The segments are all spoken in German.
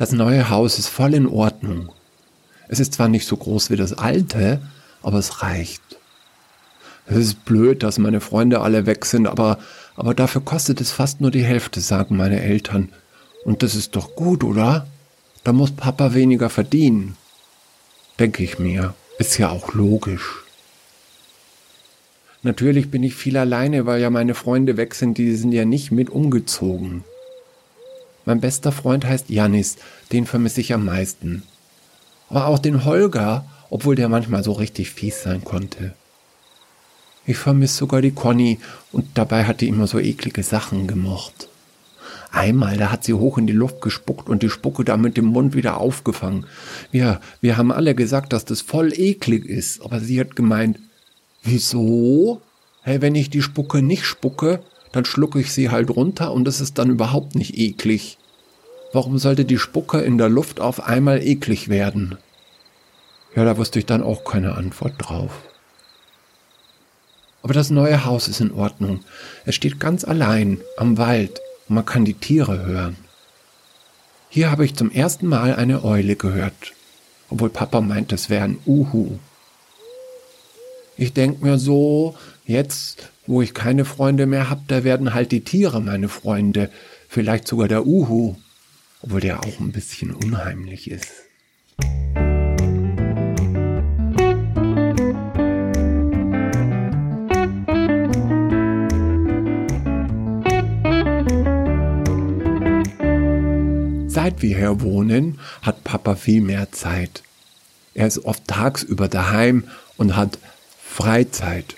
Das neue Haus ist voll in Ordnung. Es ist zwar nicht so groß wie das alte, aber es reicht. Es ist blöd, dass meine Freunde alle weg sind, aber, aber dafür kostet es fast nur die Hälfte, sagen meine Eltern. Und das ist doch gut, oder? Da muss Papa weniger verdienen. Denke ich mir. Ist ja auch logisch. Natürlich bin ich viel alleine, weil ja meine Freunde weg sind, die sind ja nicht mit umgezogen. Mein bester Freund heißt Janis, den vermisse ich am meisten. Aber auch den Holger, obwohl der manchmal so richtig fies sein konnte. Ich vermisse sogar die Conny und dabei hat die immer so eklige Sachen gemocht. Einmal, da hat sie hoch in die Luft gespuckt und die Spucke da mit dem Mund wieder aufgefangen. Wir, wir haben alle gesagt, dass das voll eklig ist, aber sie hat gemeint, wieso? Hey, wenn ich die Spucke nicht spucke, dann schlucke ich sie halt runter und es ist dann überhaupt nicht eklig. Warum sollte die Spucke in der Luft auf einmal eklig werden? Ja, da wusste ich dann auch keine Antwort drauf. Aber das neue Haus ist in Ordnung. Es steht ganz allein am Wald und man kann die Tiere hören. Hier habe ich zum ersten Mal eine Eule gehört, obwohl Papa meint, es wäre ein Uhu. Ich denke mir so, jetzt, wo ich keine Freunde mehr habe, da werden halt die Tiere meine Freunde, vielleicht sogar der Uhu, obwohl der auch ein bisschen unheimlich ist. Seit wir hier wohnen, hat Papa viel mehr Zeit. Er ist oft tagsüber daheim und hat Freizeit.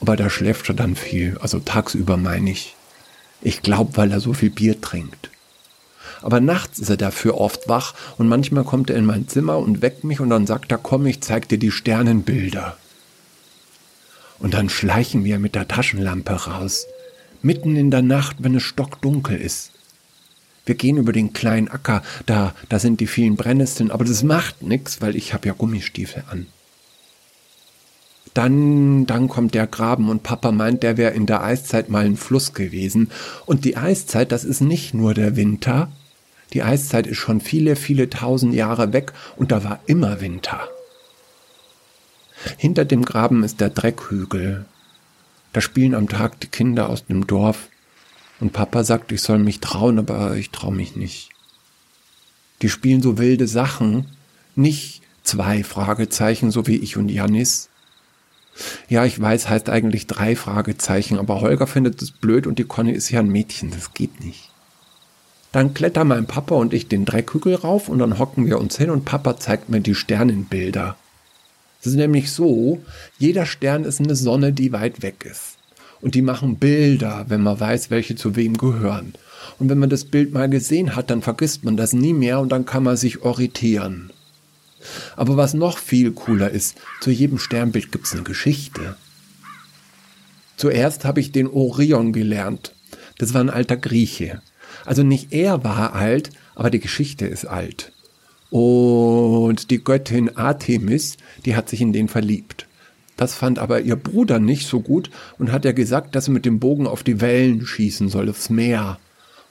Aber da schläft er dann viel, also tagsüber meine ich. Ich glaube, weil er so viel Bier trinkt. Aber nachts ist er dafür oft wach und manchmal kommt er in mein Zimmer und weckt mich und dann sagt er, komm, ich zeig dir die Sternenbilder. Und dann schleichen wir mit der Taschenlampe raus, mitten in der Nacht, wenn es stockdunkel ist. Wir gehen über den kleinen Acker, da, da sind die vielen Brennnesseln, aber das macht nichts, weil ich habe ja Gummistiefel an. Dann, dann kommt der Graben und Papa meint, der wäre in der Eiszeit mal ein Fluss gewesen. Und die Eiszeit, das ist nicht nur der Winter. Die Eiszeit ist schon viele, viele tausend Jahre weg und da war immer Winter. Hinter dem Graben ist der Dreckhügel. Da spielen am Tag die Kinder aus dem Dorf und Papa sagt, ich soll mich trauen, aber ich traue mich nicht. Die spielen so wilde Sachen, nicht zwei Fragezeichen, so wie ich und Janis. Ja, ich weiß, heißt eigentlich drei Fragezeichen, aber Holger findet es blöd und die Conny ist ja ein Mädchen, das geht nicht. Dann klettern mein Papa und ich den Dreckhügel rauf und dann hocken wir uns hin und Papa zeigt mir die Sternenbilder. Es ist nämlich so, jeder Stern ist eine Sonne, die weit weg ist und die machen Bilder, wenn man weiß, welche zu wem gehören. Und wenn man das Bild mal gesehen hat, dann vergisst man das nie mehr und dann kann man sich orientieren. Aber was noch viel cooler ist, zu jedem Sternbild gibt es eine Geschichte. Zuerst habe ich den Orion gelernt. Das war ein alter Grieche. Also nicht er war alt, aber die Geschichte ist alt. Und die Göttin Artemis, die hat sich in den verliebt. Das fand aber ihr Bruder nicht so gut und hat er gesagt, dass sie mit dem Bogen auf die Wellen schießen soll, aufs Meer.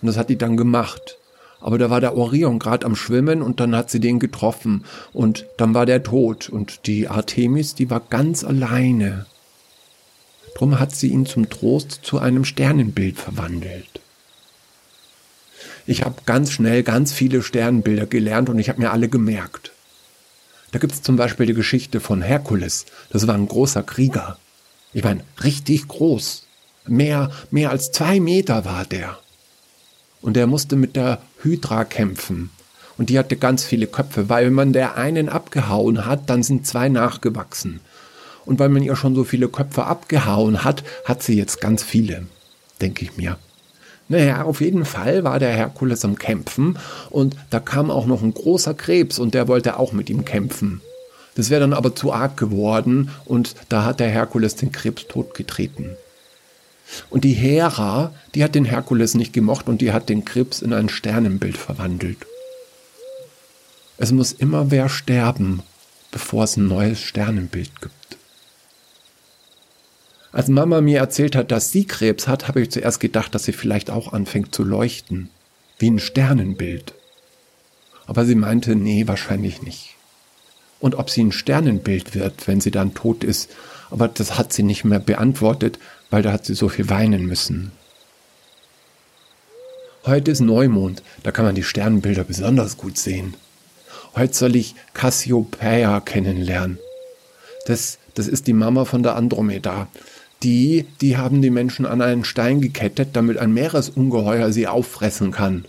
Und das hat die dann gemacht. Aber da war der Orion gerade am Schwimmen und dann hat sie den getroffen und dann war der tot und die Artemis, die war ganz alleine. Drum hat sie ihn zum Trost zu einem Sternenbild verwandelt. Ich habe ganz schnell ganz viele Sternbilder gelernt und ich habe mir alle gemerkt. Da gibt es zum Beispiel die Geschichte von Herkules. Das war ein großer Krieger. Ich meine, richtig groß. Mehr, mehr als zwei Meter war der. Und er musste mit der Hydra kämpfen. Und die hatte ganz viele Köpfe, weil wenn man der einen abgehauen hat, dann sind zwei nachgewachsen. Und weil man ihr schon so viele Köpfe abgehauen hat, hat sie jetzt ganz viele, denke ich mir. Naja, auf jeden Fall war der Herkules am Kämpfen und da kam auch noch ein großer Krebs und der wollte auch mit ihm kämpfen. Das wäre dann aber zu arg geworden und da hat der Herkules den Krebs totgetreten. Und die Hera, die hat den Herkules nicht gemocht und die hat den Krebs in ein Sternenbild verwandelt. Es muss immer wer sterben, bevor es ein neues Sternenbild gibt. Als Mama mir erzählt hat, dass sie Krebs hat, habe ich zuerst gedacht, dass sie vielleicht auch anfängt zu leuchten. Wie ein Sternenbild. Aber sie meinte, nee, wahrscheinlich nicht. Und ob sie ein Sternenbild wird, wenn sie dann tot ist, aber das hat sie nicht mehr beantwortet, weil da hat sie so viel weinen müssen. Heute ist Neumond, da kann man die Sternenbilder besonders gut sehen. Heute soll ich Cassiopeia kennenlernen. Das, das ist die Mama von der Andromeda. Die, die haben die Menschen an einen Stein gekettet, damit ein Meeresungeheuer sie auffressen kann.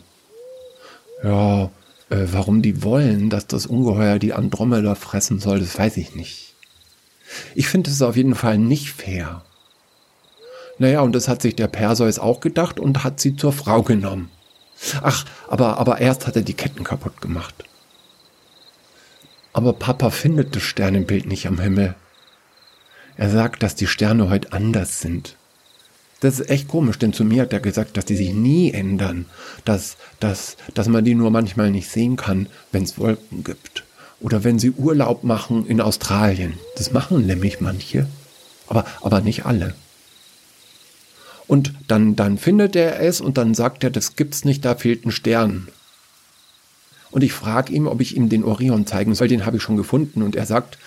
Ja, äh, warum die wollen, dass das Ungeheuer die Andromeda fressen soll, das weiß ich nicht. Ich finde es auf jeden Fall nicht fair. Naja, und das hat sich der Perseus auch gedacht und hat sie zur Frau genommen. Ach, aber, aber erst hat er die Ketten kaputt gemacht. Aber Papa findet das Sternenbild nicht am Himmel. Er sagt, dass die Sterne heute anders sind. Das ist echt komisch, denn zu mir hat er gesagt, dass die sich nie ändern, dass, dass, dass man die nur manchmal nicht sehen kann, wenn es Wolken gibt. Oder wenn sie Urlaub machen in Australien. Das machen nämlich manche, aber, aber nicht alle. Und dann, dann findet er es und dann sagt er, das gibt's nicht, da fehlt ein Stern. Und ich frage ihm, ob ich ihm den Orion zeigen soll, den habe ich schon gefunden. Und er sagt,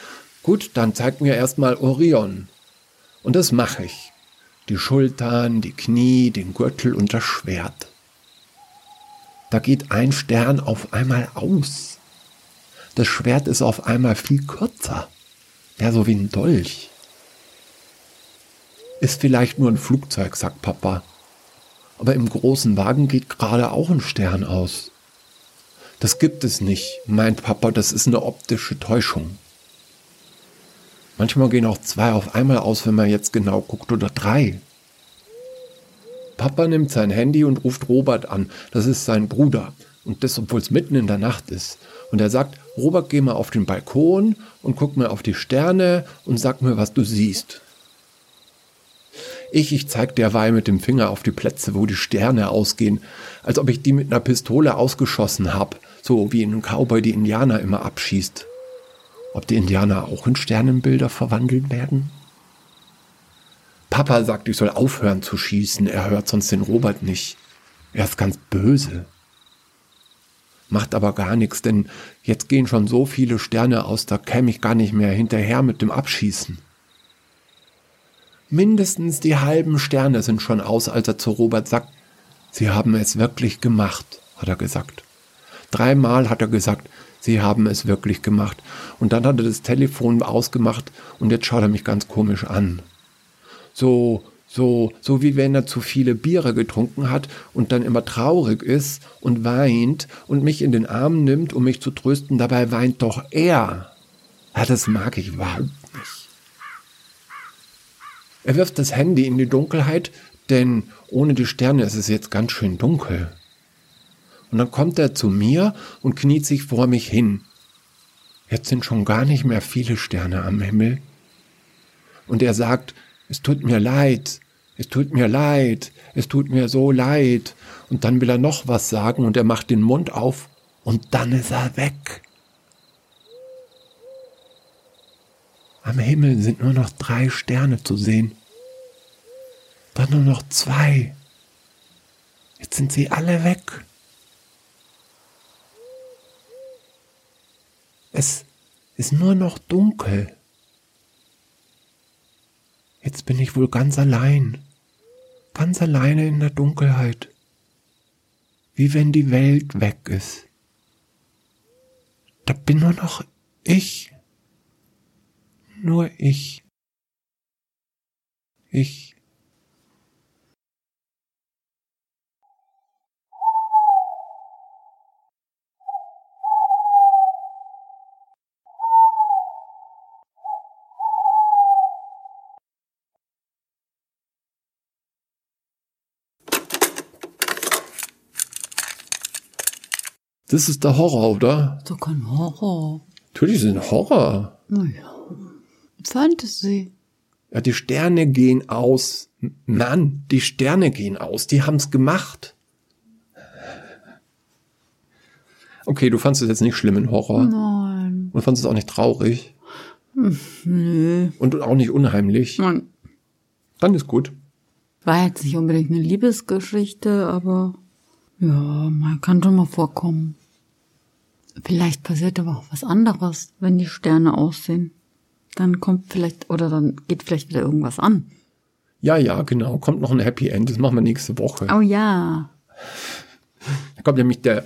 gut, dann zeig mir erstmal Orion. Und das mache ich. Die Schultern, die Knie, den Gürtel und das Schwert. Da geht ein Stern auf einmal aus. Das Schwert ist auf einmal viel kürzer. Ja, so wie ein Dolch. Ist vielleicht nur ein Flugzeug, sagt Papa. Aber im großen Wagen geht gerade auch ein Stern aus. Das gibt es nicht, meint Papa, das ist eine optische Täuschung. Manchmal gehen auch zwei auf einmal aus, wenn man jetzt genau guckt, oder drei. Papa nimmt sein Handy und ruft Robert an. Das ist sein Bruder. Und das, obwohl es mitten in der Nacht ist. Und er sagt, Robert, geh mal auf den Balkon und guck mal auf die Sterne und sag mir, was du siehst. Ich, ich zeig derweil mit dem Finger auf die Plätze, wo die Sterne ausgehen, als ob ich die mit einer Pistole ausgeschossen hab, so wie ein Cowboy die Indianer immer abschießt. Ob die Indianer auch in Sternenbilder verwandelt werden? Papa sagt, ich soll aufhören zu schießen, er hört sonst den Robert nicht. Er ist ganz böse. Macht aber gar nichts, denn jetzt gehen schon so viele Sterne aus, da käme ich gar nicht mehr hinterher mit dem Abschießen. Mindestens die halben Sterne sind schon aus, als er zu Robert sagt, Sie haben es wirklich gemacht, hat er gesagt. Dreimal hat er gesagt, Sie haben es wirklich gemacht. Und dann hat er das Telefon ausgemacht und jetzt schaut er mich ganz komisch an. So, so, so wie wenn er zu viele Biere getrunken hat und dann immer traurig ist und weint und mich in den Arm nimmt, um mich zu trösten, dabei weint doch er. Ja, das mag ich überhaupt er wirft das Handy in die Dunkelheit, denn ohne die Sterne ist es jetzt ganz schön dunkel. Und dann kommt er zu mir und kniet sich vor mich hin. Jetzt sind schon gar nicht mehr viele Sterne am Himmel. Und er sagt, es tut mir leid, es tut mir leid, es tut mir so leid. Und dann will er noch was sagen und er macht den Mund auf und dann ist er weg. Am Himmel sind nur noch drei Sterne zu sehen. Dann nur noch zwei. Jetzt sind sie alle weg. Es ist nur noch dunkel. Jetzt bin ich wohl ganz allein, ganz alleine in der Dunkelheit, wie wenn die Welt weg ist. Da bin nur noch ich nur ich. Ich. Das ist der Horror, oder? Doch kein Horror. Natürlich ist ein Horror. Naja. Fantasy. Ja, die Sterne gehen aus. Mann, die Sterne gehen aus. Die haben's gemacht. Okay, du fandest es jetzt nicht schlimm in Horror. Nein. Und fandest es auch nicht traurig. Nö. Und auch nicht unheimlich. Nein. Dann ist gut. War jetzt nicht unbedingt eine Liebesgeschichte, aber ja, man kann schon mal vorkommen. Vielleicht passiert aber auch was anderes, wenn die Sterne aussehen. Dann kommt vielleicht, oder dann geht vielleicht wieder irgendwas an. Ja, ja, genau. Kommt noch ein Happy End. Das machen wir nächste Woche. Oh ja. Da kommt nämlich der,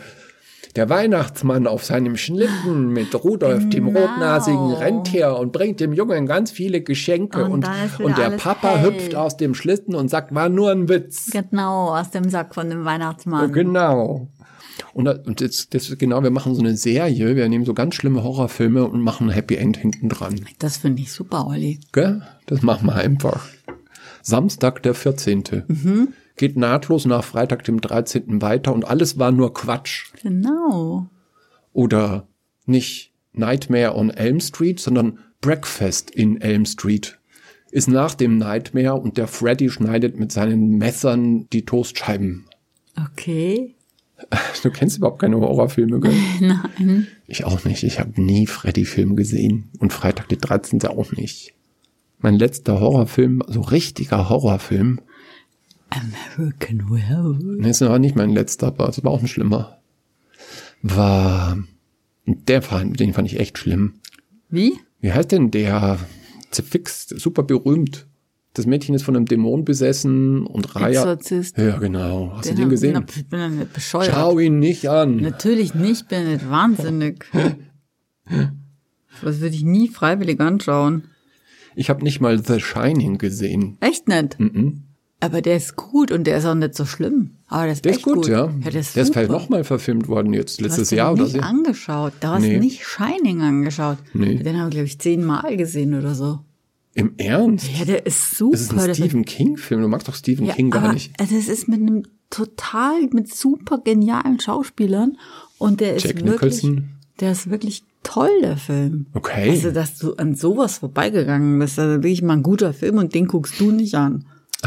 der Weihnachtsmann auf seinem Schlitten mit Rudolf, dem Genau. rotnasigen Rentier, und bringt dem Jungen ganz viele Geschenke. Und Und, und der Papa hell. hüpft aus dem Schlitten und sagt, war nur ein Witz. Genau, aus dem Sack von dem Weihnachtsmann. Genau. Und, und jetzt, das, genau, wir machen so eine Serie. Wir nehmen so ganz schlimme Horrorfilme und machen ein Happy End hinten dran. Das finde ich super, Olli. Gell? Das machen wir einfach. Samstag, der 14. Geht nahtlos nach Freitag, dem 13. weiter und alles war nur Quatsch. Genau. Oder nicht Nightmare on Elm Street, sondern Breakfast in Elm Street. Ist nach dem Nightmare und der Freddy schneidet mit seinen Messern die Toastscheiben. Okay. Du kennst überhaupt keine Horrorfilme, gell? Nein. Ich auch nicht. Ich habe nie Freddy-Film gesehen. Und Freitag die 13. auch nicht. Mein letzter Horrorfilm, so richtiger Horrorfilm, American Werewolf. nee, das war nicht mein letzter, aber es war auch ein schlimmer, war, der fand, den fand ich echt schlimm. Wie? Wie heißt denn der? Zerfixt, super berühmt. Das Mädchen ist von einem Dämon besessen und Raya. Exorzist. Ja, genau. Hast du den gesehen? hab- Ich bin nicht bescheuert. Schau ihn nicht an. Natürlich nicht, bin nicht wahnsinnig. Das würde ich nie freiwillig anschauen. Ich habe nicht mal The Shining gesehen. Echt nicht. Mhm. Aber der ist gut und der ist auch nicht so schlimm. Aber der ist Der ist gut, ja. ja. Der ist, der ist vielleicht nochmal verfilmt worden jetzt, Du hast letztes Jahr oder nicht so. angeschaut. Du hast Nee. nicht Shining angeschaut. Nee. Den habe ich, glaube ich, zehnmal gesehen oder so. Im Ernst? Ja, der ist super. Das ist ein Der- Stephen King-Film. Du magst doch Stephen ja, King gar nicht. Das ist mit einem total, mit super genialen Schauspielern. Und der ist Jack wirklich, Nicholson? der ist wirklich toll, der Film. Okay. Also, dass du an sowas vorbeigegangen bist, also wirklich mal ein guter Film und den guckst du nicht an.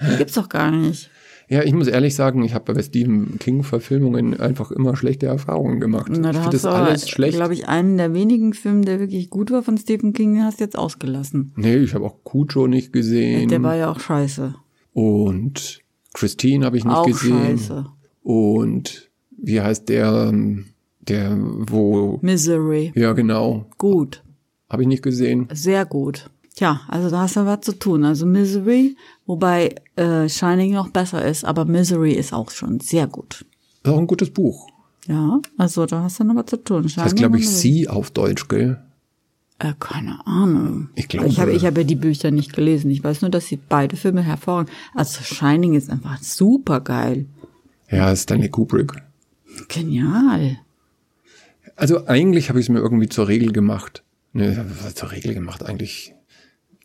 Den gibt's doch gar nicht. Ja, ich muss ehrlich sagen, ich habe bei Stephen King-Verfilmungen einfach immer schlechte Erfahrungen gemacht. Na, ich da finde hast das du, alles schlecht. glaube ich, einen der wenigen Filme, der wirklich gut war von Stephen King, hast du jetzt ausgelassen. nee, ich habe auch Cujo nicht gesehen. Der war ja auch scheiße. und Christine habe ich nicht auch gesehen. scheiße. Und wie heißt der, ähm, der, wo, Misery. ja genau, Gut. habe ich nicht gesehen. Sehr gut. Tja, also da hast du was zu tun. Also Misery, wobei äh, Shining noch besser ist, aber Misery ist auch schon sehr gut. Ist auch ein gutes Buch. Ja, also da hast du noch was zu tun. Das heißt, glaube ich, Sie auf Deutsch, gell? Äh, keine Ahnung. Ich glaube- Ich habe ich habe ja die Bücher nicht gelesen. Ich weiß nur, dass sie beide Filme hervorragend. Also Shining ist einfach super geil. Ja, Stanley Kubrick. Genial. Also eigentlich habe ich es mir irgendwie zur Regel gemacht. Ne, zur Regel gemacht eigentlich.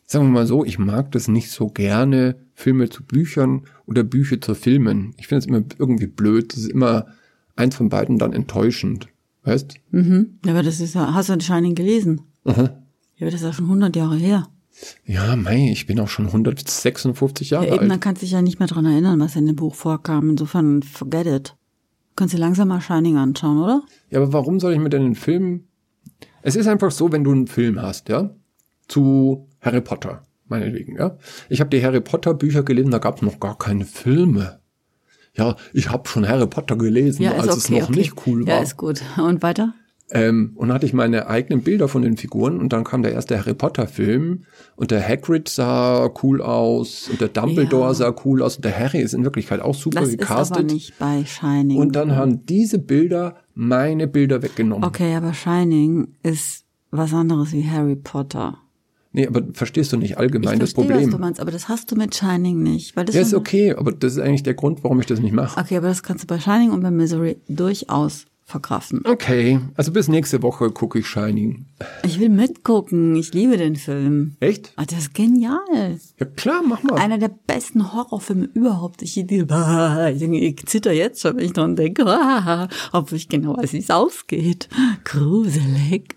Sagen wir mal so, ich mag das nicht so gerne, Filme zu Büchern oder Bücher zu Filmen. Ich finde es immer irgendwie blöd. Das ist immer eins von beiden dann enttäuschend. Weißt? Mhm. Ja, aber das ist ja, hast du Shining gelesen? Aha. Ja, aber das ist ja schon 100 Jahre her. Ja, mei, ich bin auch schon 156 Jahre Ja, eben, alt. dann kannst du dich ja nicht mehr dran erinnern, was in dem Buch vorkam. Insofern, forget it. Kannst du langsam mal Shining anschauen, oder? Ja, aber warum soll ich mir denn einen Film? Es ist einfach so, wenn du einen Film hast, ja, zu Harry Potter, meinetwegen, ja. Ich habe die Harry Potter Bücher gelesen, da gab es noch gar keine Filme. Ja, ich habe schon Harry Potter gelesen, Ja, ist als okay, es noch okay. nicht cool war. Ja, ist gut. Und weiter? Ähm, und dann hatte ich meine eigenen Bilder von den Figuren und dann kam der erste Harry Potter Film und der Hagrid sah cool aus und der Dumbledore Ja. sah cool aus und der Harry ist in Wirklichkeit auch super Das ist gecastet. aber nicht bei Shining. Und dann haben diese Bilder meine Bilder weggenommen. okay, aber Shining ist was anderes wie Harry Potter. Nee, aber verstehst du nicht allgemein das verstehe, was Problem? du meinst, aber das hast du mit Shining nicht. Weil das Ja, ist okay, aber das ist eigentlich der Grund, warum ich das nicht mache. Okay, aber das kannst du bei Shining und bei Misery durchaus verkraften. Okay, also bis nächste Woche gucke ich Shining. Ich will mitgucken. Ich liebe den Film. Echt? Ah, das ist genial. Ja klar, mach mal. Einer der besten Horrorfilme überhaupt. Ich, ich, ich zitter jetzt schon, wenn ich dran denke. Obwohl ich genau weiß, wie es ausgeht. Gruselig.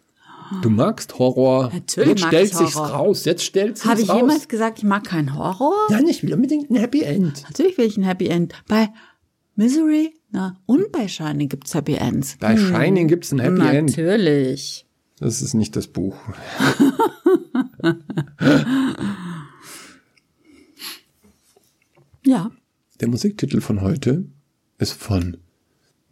Du magst Horror. Natürlich Jetzt mag stellt ich sich's Horror. raus. Jetzt stellt sich's Habe ich raus. jemals gesagt, ich mag keinen Horror? Nein, ich will unbedingt ein Happy End. Natürlich will ich ein Happy End. Bei Misery na, und bei Shining gibt's Happy Ends. Bei Shining gibt's ein Happy End. Natürlich. Das ist nicht das Buch. Ja. Der Musiktitel von heute ist von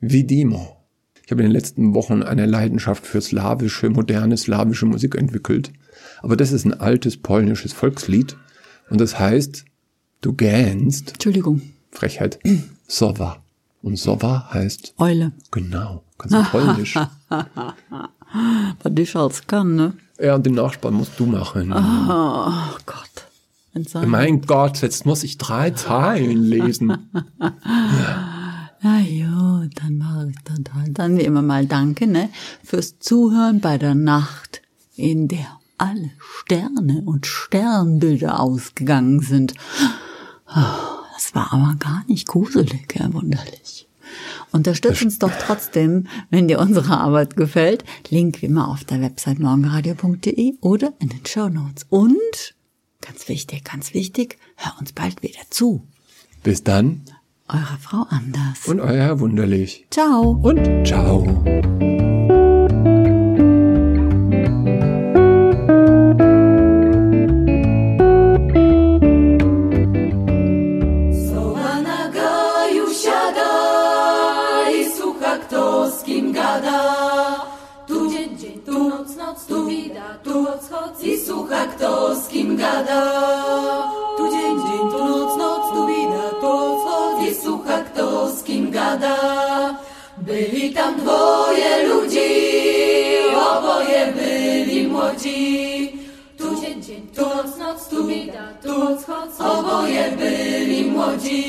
Vidimo. Ich Ich habe in den letzten Wochen eine Leidenschaft für slawische, moderne slawische Musik entwickelt. Aber das ist ein altes polnisches Volkslied. Und das heißt, du gähnst, Entschuldigung. Frechheit, Sowa. Und Sowa heißt, Eule. genau, ganz in polnisch. Was ich als kann, ne? Ja, und den Nachspann musst du machen. Oh Gott. Entsandt. Mein Gott, jetzt muss ich drei Zeilen lesen. Na gut, dann mache ich das halt. Dann wie immer mal danke, ne? Fürs Zuhören bei der Nacht, in der alle Sterne und Sternbilder ausgegangen sind. Oh, Das war aber gar nicht gruselig, ja, wunderlich. Unterstützt uns doch trotzdem, wenn dir unsere Arbeit gefällt. Link wie immer auf der Website morgenradio.de oder in den Show Notes. Und, ganz wichtig, ganz wichtig, hör uns bald wieder zu. Bis dann Eure Frau Anders. und euer Herr Wunderlich. Ciao. Und ciao. I słucha kto z kim gada. Tu dzień, dzień, tu noc, noc, tu wida, tu odchod i słucha kto z kim gada. Byli tam dwoje ludzi, oboje byli młodzi. Tu dzień, dzień, tu noc, noc, tu wida, tu odchod, oboje byli młodzi.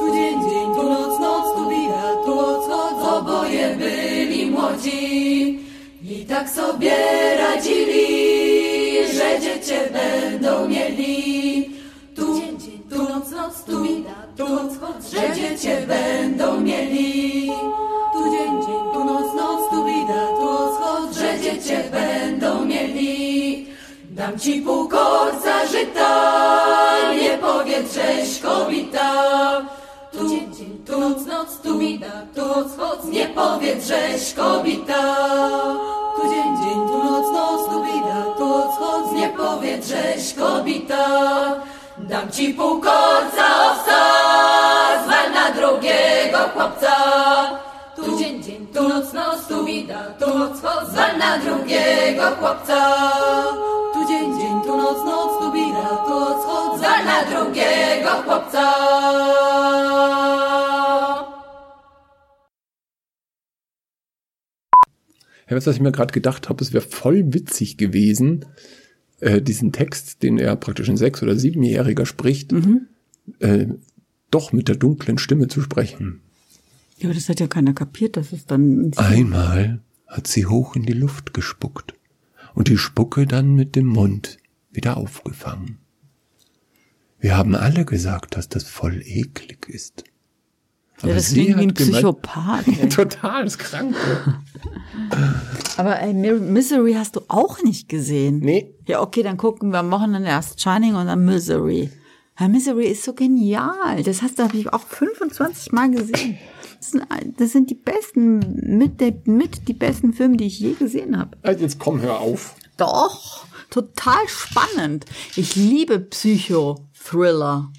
Tu dzień, dzień, tu noc, noc, tu wida, tu odchod, oboje byli młodzi. I tak sobie radzili, dziecię będą mieli. Tu tu noc, noc, tu tu że dziecię będą mieli. Tu dzień, dzień, tu noc, noc, tu wida, tu odchod, że dziecię będą mieli. Dam ci pół korca żyta, nie powiedz, żeś kobita. Tu tu noc, noc, tu wida, tu odchod, nie powiedz, żeś kobita. Tu dzień, dzień, tu powiedz, żeś kobita. Dam ci pół korca owca, zwal na drugiego chłopca. Tu dzień, dzień, tu noc, noc, tu wida, tu odchod, zwal na drugiego chłopca. Tu dzień, dzień, tu noc, noc, tu wida, tu odchod, zwal na drugiego chłopca. Ja, was ich mir gerade gedacht habe? Es wäre voll witzig gewesen, äh, diesen Text, den er praktisch ein Sechs- oder Siebenjähriger spricht, äh, doch mit der dunklen Stimme zu sprechen. Ja, aber das hat ja keiner kapiert, dass es dann. Einmal hat sie hoch in die Luft gespuckt und die Spucke dann mit dem Mund wieder aufgefangen. Wir haben alle gesagt, dass das voll eklig ist. Ja, das klingt wie ein Psychopath. Total, das Kranke. Aber ey, Misery hast du auch nicht gesehen. Nee. Ja, okay, dann gucken wir am Wochenende erst Shining und dann Misery. Ja, Misery ist so genial. Das hast du habe ich auch 25 Mal gesehen. Das sind, das sind die besten, mit, der, mit die besten Filme, die ich je gesehen habe. Also Jetzt komm, hör auf. Doch, total spannend. Ich liebe Psycho-Thriller.